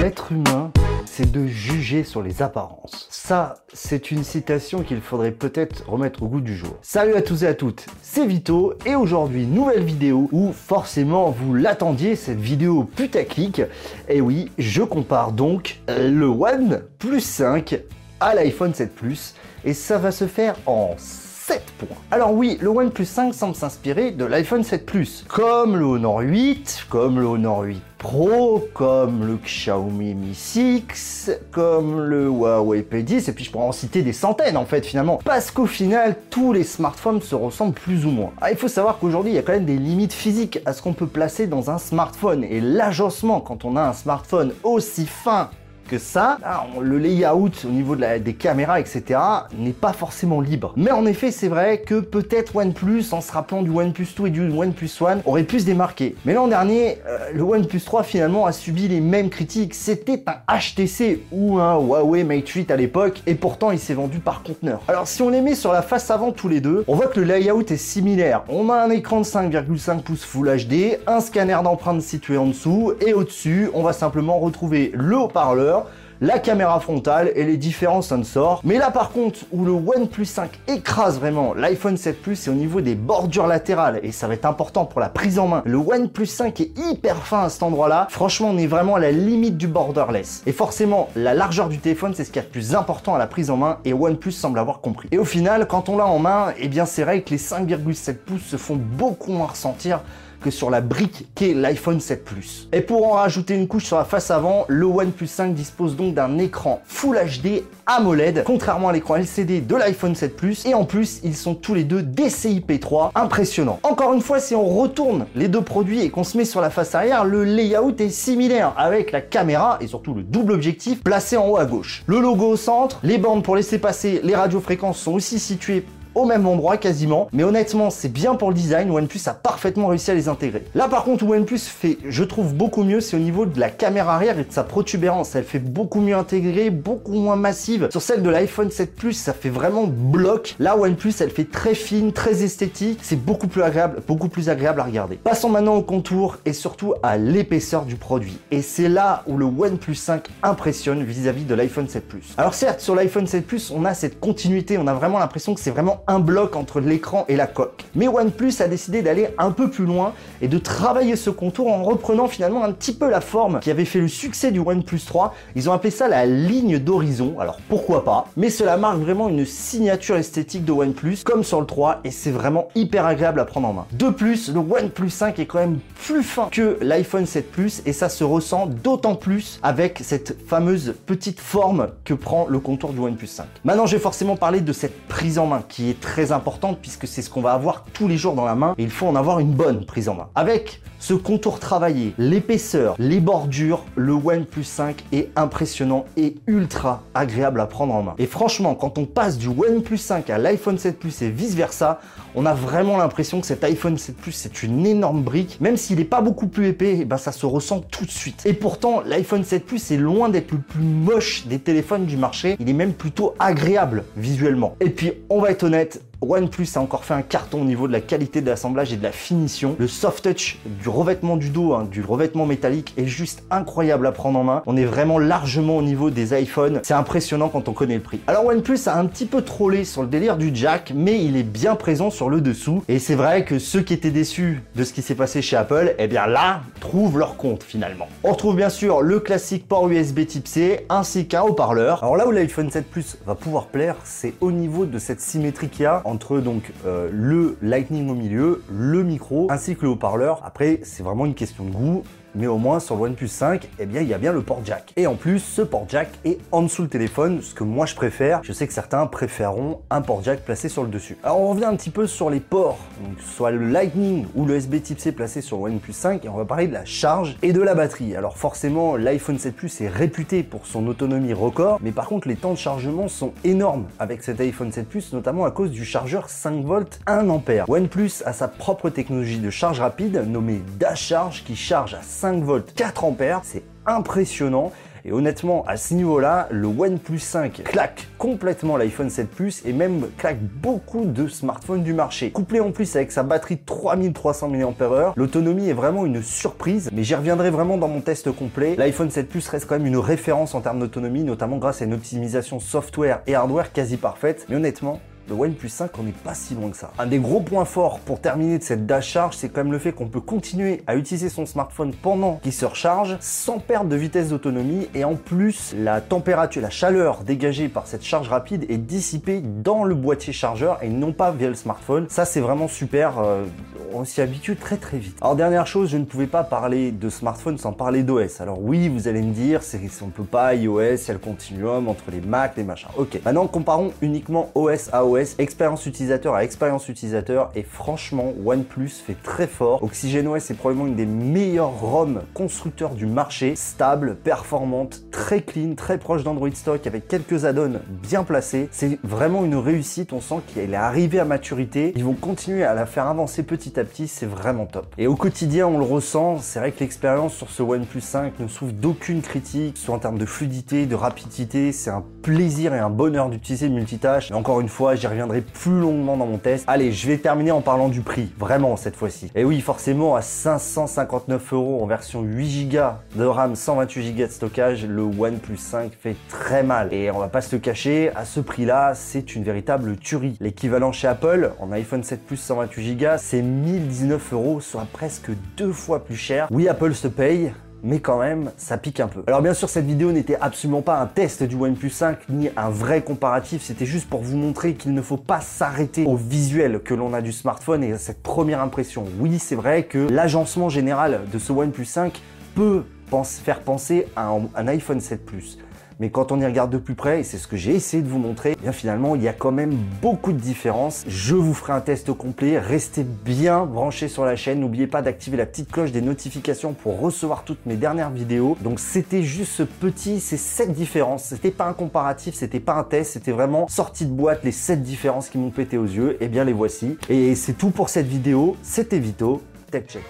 L'être humain, c'est de juger sur les apparences. Ça, c'est une citation qu'il faudrait peut-être remettre au goût du jour. Salut à tous et à toutes, c'est Vito et aujourd'hui nouvelle vidéo où forcément vous l'attendiez, cette vidéo putaclic. Et oui, je compare donc le One Plus 5 à l'iPhone 7 Plus et ça va se faire en 7 points. Alors oui, le OnePlus 5 semble s'inspirer de l'iPhone 7 Plus, comme le Honor 8, comme le Honor 8 Pro, comme le Xiaomi Mi 6, comme le Huawei P10, et puis je pourrais en citer des centaines en fait finalement. Parce qu'au final, tous les smartphones se ressemblent plus ou moins. Ah, il faut savoir qu'aujourd'hui, il y a quand même des limites physiques à ce qu'on peut placer dans un smartphone, et l'agencement quand on a un smartphone aussi fin que ça, le layout au niveau de des caméras, etc., n'est pas forcément libre. Mais en effet, c'est vrai que peut-être OnePlus, en se rappelant du OnePlus 2 et du OnePlus One, aurait pu se démarquer. Mais l'an dernier, euh, le OnePlus 3 finalement a subi les mêmes critiques. C'était un HTC ou un Huawei Mate 8 à l'époque, et pourtant il s'est vendu par conteneur. Alors si on les met sur la face avant tous les deux, on voit que le layout est similaire. On a un écran de 5,5 pouces Full HD, un scanner d'empreintes situé en dessous, et au-dessus, on va simplement retrouver le haut-parleur, la caméra frontale et les différents sensors. Mais là par contre, où le OnePlus 5 écrase vraiment l'iPhone 7 Plus, c'est au niveau des bordures latérales et ça va être important pour la prise en main. Le OnePlus 5 est hyper fin à cet endroit-là. Franchement, on est vraiment à la limite du borderless. Et forcément, la largeur du téléphone, c'est ce qui est le plus important à la prise en main et OnePlus semble avoir compris. Et au final, quand on l'a en main, eh bien c'est vrai que les 5,7 pouces se font beaucoup moins ressentir que sur la brique qu'est l'iPhone 7 Plus. Et pour en rajouter une couche sur la face avant, le OnePlus 5 dispose donc d'un écran Full HD AMOLED, contrairement à l'écran LCD de l'iPhone 7 Plus, et en plus, ils sont tous les deux DCI-P3, impressionnant. Encore une fois, si on retourne les deux produits et qu'on se met sur la face arrière, le layout est similaire, avec la caméra et surtout le double objectif placé en haut à gauche. Le logo au centre, les bandes pour laisser passer les radiofréquences sont aussi situées au même endroit quasiment. Mais honnêtement, c'est bien pour le design. OnePlus a parfaitement réussi à les intégrer. Là, par contre, OnePlus fait, je trouve, beaucoup mieux, c'est au niveau de la caméra arrière et de sa protubérance. Elle fait beaucoup mieux intégrée, beaucoup moins massive. Sur celle de l'iPhone 7 Plus, ça fait vraiment bloc. Là, OnePlus, elle fait très fine, très esthétique. C'est beaucoup plus agréable, beaucoup plus agréable à regarder. Passons maintenant au contour et surtout à l'épaisseur du produit. Et c'est là où le OnePlus 5 impressionne vis-à-vis -vis de l'iPhone 7 Plus. Alors certes, sur l'iPhone 7 Plus, on a cette continuité, on a vraiment l'impression que c'est vraiment un bloc entre l'écran et la coque. Mais OnePlus a décidé d'aller un peu plus loin et de travailler ce contour en reprenant finalement un petit peu la forme qui avait fait le succès du OnePlus 3. Ils ont appelé ça la ligne d'horizon, alors pourquoi pas, mais cela marque vraiment une signature esthétique de OnePlus comme sur le 3 et c'est vraiment hyper agréable à prendre en main. De plus, le OnePlus 5 est quand même plus fin que l'iPhone 7 Plus et ça se ressent d'autant plus avec cette fameuse petite forme que prend le contour du OnePlus 5. Maintenant, je vais forcément parler de cette prise en main qui est très importante puisque c'est ce qu'on va avoir tous les jours dans la main et il faut en avoir une bonne prise en main. Avec ce contour travaillé, l'épaisseur, les bordures, le OnePlus 5 est impressionnant et ultra agréable à prendre en main. Et franchement, quand on passe du OnePlus 5 à l'iPhone 7 Plus et vice versa, on a vraiment l'impression que cet iPhone 7 Plus c'est une énorme brique. Même s'il n'est pas beaucoup plus épais, eh ben ça se ressent tout de suite. Et pourtant, l'iPhone 7 Plus est loin d'être le plus moche des téléphones du marché. Il est même plutôt agréable visuellement. Et puis, on va être honnête, OnePlus a encore fait un carton au niveau de la qualité de l'assemblage et de la finition. Le soft touch du revêtement du dos, hein, du revêtement métallique est juste incroyable à prendre en main. On est vraiment largement au niveau des iPhones. C'est impressionnant quand on connaît le prix. Alors OnePlus a un petit peu trollé sur le délire du jack, mais il est bien présent sur le dessous. Et c'est vrai que ceux qui étaient déçus de ce qui s'est passé chez Apple, eh bien là, trouvent leur compte finalement. On retrouve bien sûr le classique port USB type C ainsi qu'un haut-parleur. Alors là où l'iPhone 7 Plus va pouvoir plaire, c'est au niveau de cette symétrie qu'il y a entre donc euh, le Lightning au milieu, le micro ainsi que le haut-parleur. Après, c'est vraiment une question de goût mais au moins sur le OnePlus 5, eh bien, il y a bien le port jack. Et en plus, ce port jack est en dessous le téléphone, ce que moi je préfère. Je sais que certains préféreront un port jack placé sur le dessus. Alors on revient un petit peu sur les ports, soit le Lightning ou le USB Type C placé sur le OnePlus 5, et on va parler de la charge et de la batterie. Alors forcément, l'iPhone 7 Plus est réputé pour son autonomie record, mais par contre les temps de chargement sont énormes avec cet iPhone 7 Plus, notamment à cause du chargeur 5 volts 1 ampère. OnePlus a sa propre technologie de charge rapide nommée Dash Charge qui charge à 5 volts 4 ampères, c'est impressionnant Et honnêtement, à ce niveau-là, le OnePlus 5 claque complètement l'iPhone 7 Plus et même claque beaucoup de smartphones du marché. Couplé en plus avec sa batterie de 3300 mAh, l'autonomie est vraiment une surprise, mais j'y reviendrai vraiment dans mon test complet. L'iPhone 7 Plus reste quand même une référence en termes d'autonomie, notamment grâce à une optimisation software et hardware quasi parfaite. Mais honnêtement, le OnePlus 5, on n'est pas si loin que ça. Un des gros points forts pour terminer de cette dash charge, c'est quand même le fait qu'on peut continuer à utiliser son smartphone pendant qu'il se recharge sans perdre de vitesse d'autonomie et en plus, la température, la chaleur dégagée par cette charge rapide est dissipée dans le boîtier chargeur et non pas via le smartphone. Ça, c'est vraiment super. Euh, on s'y habitue très très vite. Alors dernière chose, je ne pouvais pas parler de smartphone sans parler d'OS. Alors oui, vous allez me dire, on peut pas iOS, il y a le continuum entre les Mac, les machins. Ok. Maintenant, comparons uniquement OS à OS expérience utilisateur à expérience utilisateur et franchement OnePlus fait très fort. OxygenOS est probablement une des meilleures ROM constructeurs du marché, stable, performante, très clean, très proche d'Android Stock avec quelques add-ons bien placés. C'est vraiment une réussite, on sent qu'elle est arrivée à maturité. Ils vont continuer à la faire avancer petit à petit, c'est vraiment top. Et au quotidien, on le ressent, c'est vrai que l'expérience sur ce OnePlus 5 ne souffre d'aucune critique, soit en termes de fluidité, de rapidité, c'est un plaisir et un bonheur d'utiliser le multitâche. Et encore une fois, j'y reviendrai plus longuement dans mon test. Allez, je vais terminer en parlant du prix, vraiment cette fois-ci. Et oui, forcément, à 559 euros en version 8 Go de RAM, 128 Go de stockage, le OnePlus 5 fait très mal. Et on va pas se le cacher, à ce prix-là, c'est une véritable tuerie. L'équivalent chez Apple, en iPhone 7 Plus 128 Go, c'est 1019 euros, soit presque deux fois plus cher. Oui, Apple se paye, mais quand même, ça pique un peu. Alors bien sûr, cette vidéo n'était absolument pas un test du OnePlus 5, ni un vrai comparatif, c'était juste pour vous montrer qu'il ne faut pas s'arrêter au visuel que l'on a du smartphone et à cette première impression. Oui, c'est vrai que l'agencement général de ce OnePlus 5 peut faire penser à un iPhone 7 Plus. Mais quand on y regarde de plus près, et c'est ce que j'ai essayé de vous montrer, eh bien finalement il y a quand même beaucoup de différences. Je vous ferai un test complet, restez bien branchés sur la chaîne, n'oubliez pas d'activer la petite cloche des notifications pour recevoir toutes mes dernières vidéos. Donc c'était juste ce petit, ces 7 différences, c'était pas un comparatif, c'était pas un test, c'était vraiment sorti de boîte les 7 différences qui m'ont pété aux yeux, eh bien les voici. Et c'est tout pour cette vidéo, c'était Vito, Tech Check.